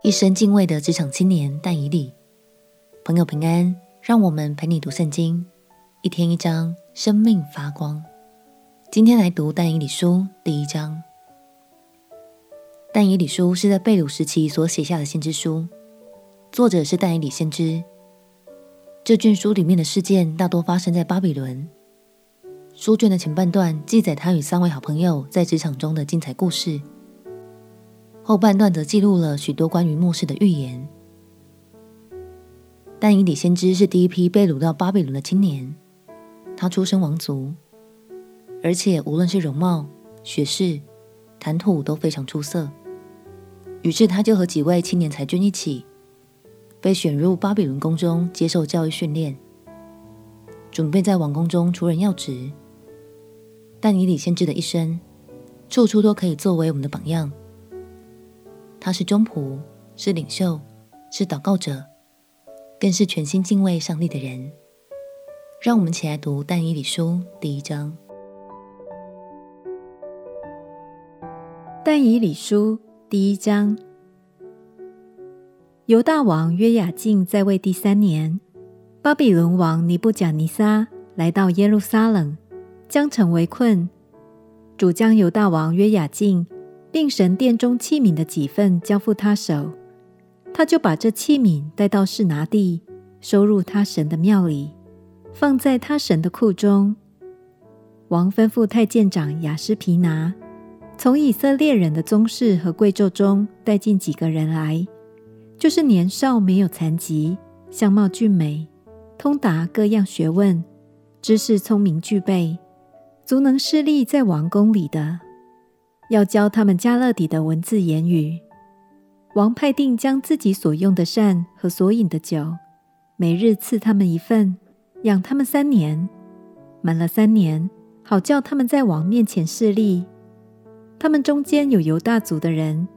一生敬畏的职场青年但以理，朋友平安，让我们陪你读圣经，一天一章，生命发光。今天来读但以理书第一章。但以理书是在被掳时期所写下的先知书，作者是但以理先知。这卷书里面的事件大多发生在巴比伦。书卷的前半段记载他与三位好朋友在职场中的精彩故事，后半段则记录了许多关于末世的预言。但以理先知是第一批被掳到巴比伦的青年，他出身王族，而且无论是容貌、学识、谈吐都非常出色。于是他就和几位青年才俊一起，被选入巴比伦宫中接受教育训练，准备在王宫中出任要职。但以理先知的一生，处处都可以作为我们的榜样。他是忠仆，是领袖，是祷告者，更是全心敬畏上帝的人。让我们起来读但以理书第一章。但以理书第一章。犹大王约雅敬在位第三年，巴比伦王尼布甲尼撒来到耶路撒冷。将城围困，主将犹大王约雅敬并神殿中器皿的几份交付他手，他就把这器皿带到示拿地，收入他神的庙里，放在他神的库中。王吩咐太监长亚施皮拿，从以色列人的宗室和贵胄中带进几个人来，就是年少没有残疾，相貌俊美，通达各样学问，知识聪明具备。足能侍立在王宫里的，要教他们迦勒底的文字言语。王派定将自己所用的膳和所饮的酒，每日赐他们一份，养他们三年。满了三年，好叫他们在王面前侍立。他们中间有犹大族的人，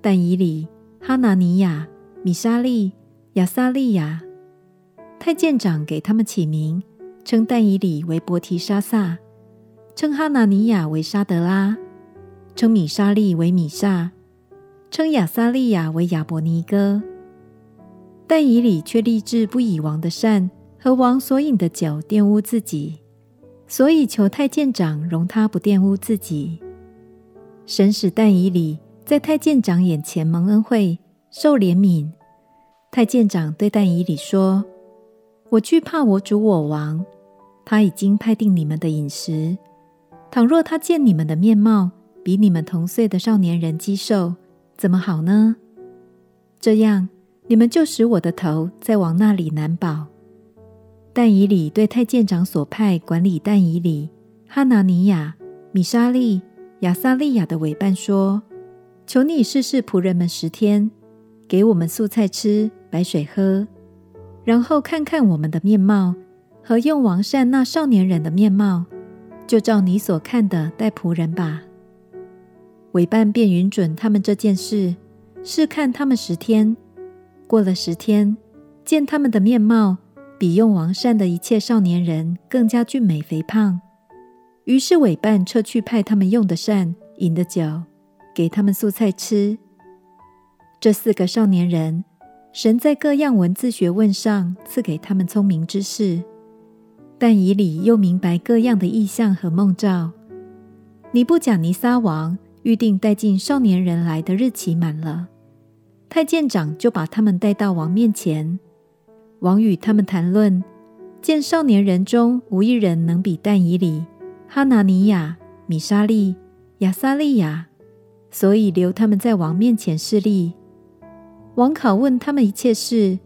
但以理、哈拿尼亚、米沙利、亚撒利雅。太监长给他们起名，称但以理为伯提沙撒。称哈拿尼亚为沙得拉，称米沙利为米煞，称亚撒利雅为亚伯尼歌。但以理却立志不以王的善和王所饮的酒玷污自己，所以求太监长容他不玷污自己。神使但以理在太监长眼前蒙恩惠，受怜悯。太监长对但以理说：“我惧怕我主我王，他已经派定你们的饮食。”倘若他见你们的面貌比你们同岁的少年人肌瘦，怎么好呢？这样，你们就使我的头在王那里难保。但以理对太监长所派管理但以理、哈拿尼亚、米沙利、亚撒利亚的委办说：“求你试试仆人们十天，给我们素菜吃，白水喝，然后看看我们的面貌和用王膳那少年人的面貌。”就照你所看的待仆人吧。委办便允准他们这件事，试看他们十天。过了十天，见他们的面貌比用王膳的一切少年人更加俊美肥胖，于是委办撤去派他们用的膳、饮的酒，给他们素菜吃。这四个少年人，神在各样文字学问上赐给他们聪明知识。但以理又明白各样的意象和梦兆。尼布甲尼撒王预定带进少年人来的日期满了，太监长就把他们带到王面前。王与他们谈论，见少年人中无一人能比但以理、哈拿尼亚、米沙利、亚撒利亚，所以留他们在王面前示例。王考问他们一切事，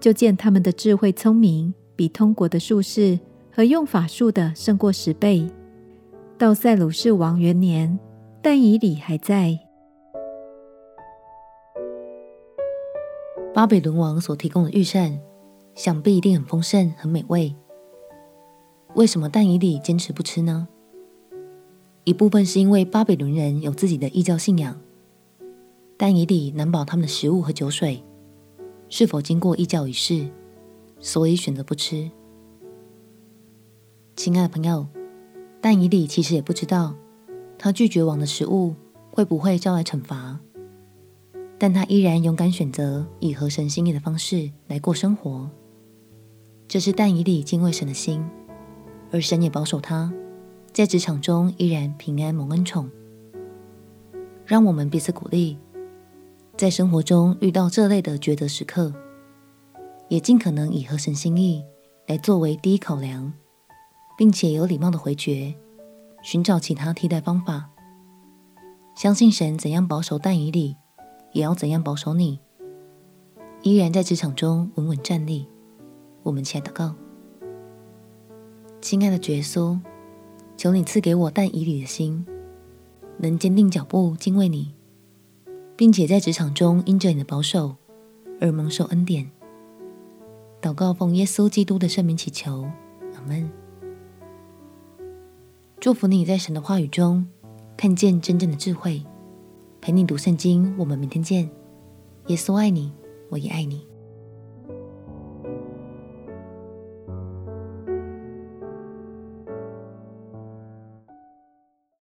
就见他们的智慧聪明，比通国的术士。和用法术的胜过十倍。到塞鲁士王元年，但以理还在。巴比伦王所提供的御膳，想必一定很丰盛、很美味。为什么但以理坚持不吃呢？一部分是因为巴比伦人有自己的异教信仰，但以理难保他们的食物和酒水是否经过异教仪式，所以选择不吃。亲爱的朋友，但以理其实也不知道，他拒绝王的食物会不会招来惩罚。但他依然勇敢选择以合神心意的方式来过生活。这是但以理敬畏神的心，而神也保守他，在职场中依然平安蒙恩宠。让我们彼此鼓励，在生活中遇到这类的抉择时刻，也尽可能以合神心意来作为第一考量，并且有礼貌的回绝，寻找其他替代方法。相信神怎样保守但以理，也要怎样保守你，依然在职场中稳稳站立。我们起来祷告，亲爱的耶稣，求你赐给我但以理的心。能坚定脚步敬畏你，并且在职场中因着你的保守而蒙受恩典。祷告奉耶稣基督的圣名祈求，阿门。祝福你在神的话语中看见真正的智慧，陪你读圣经。我们明天见。耶稣爱你，我也爱你。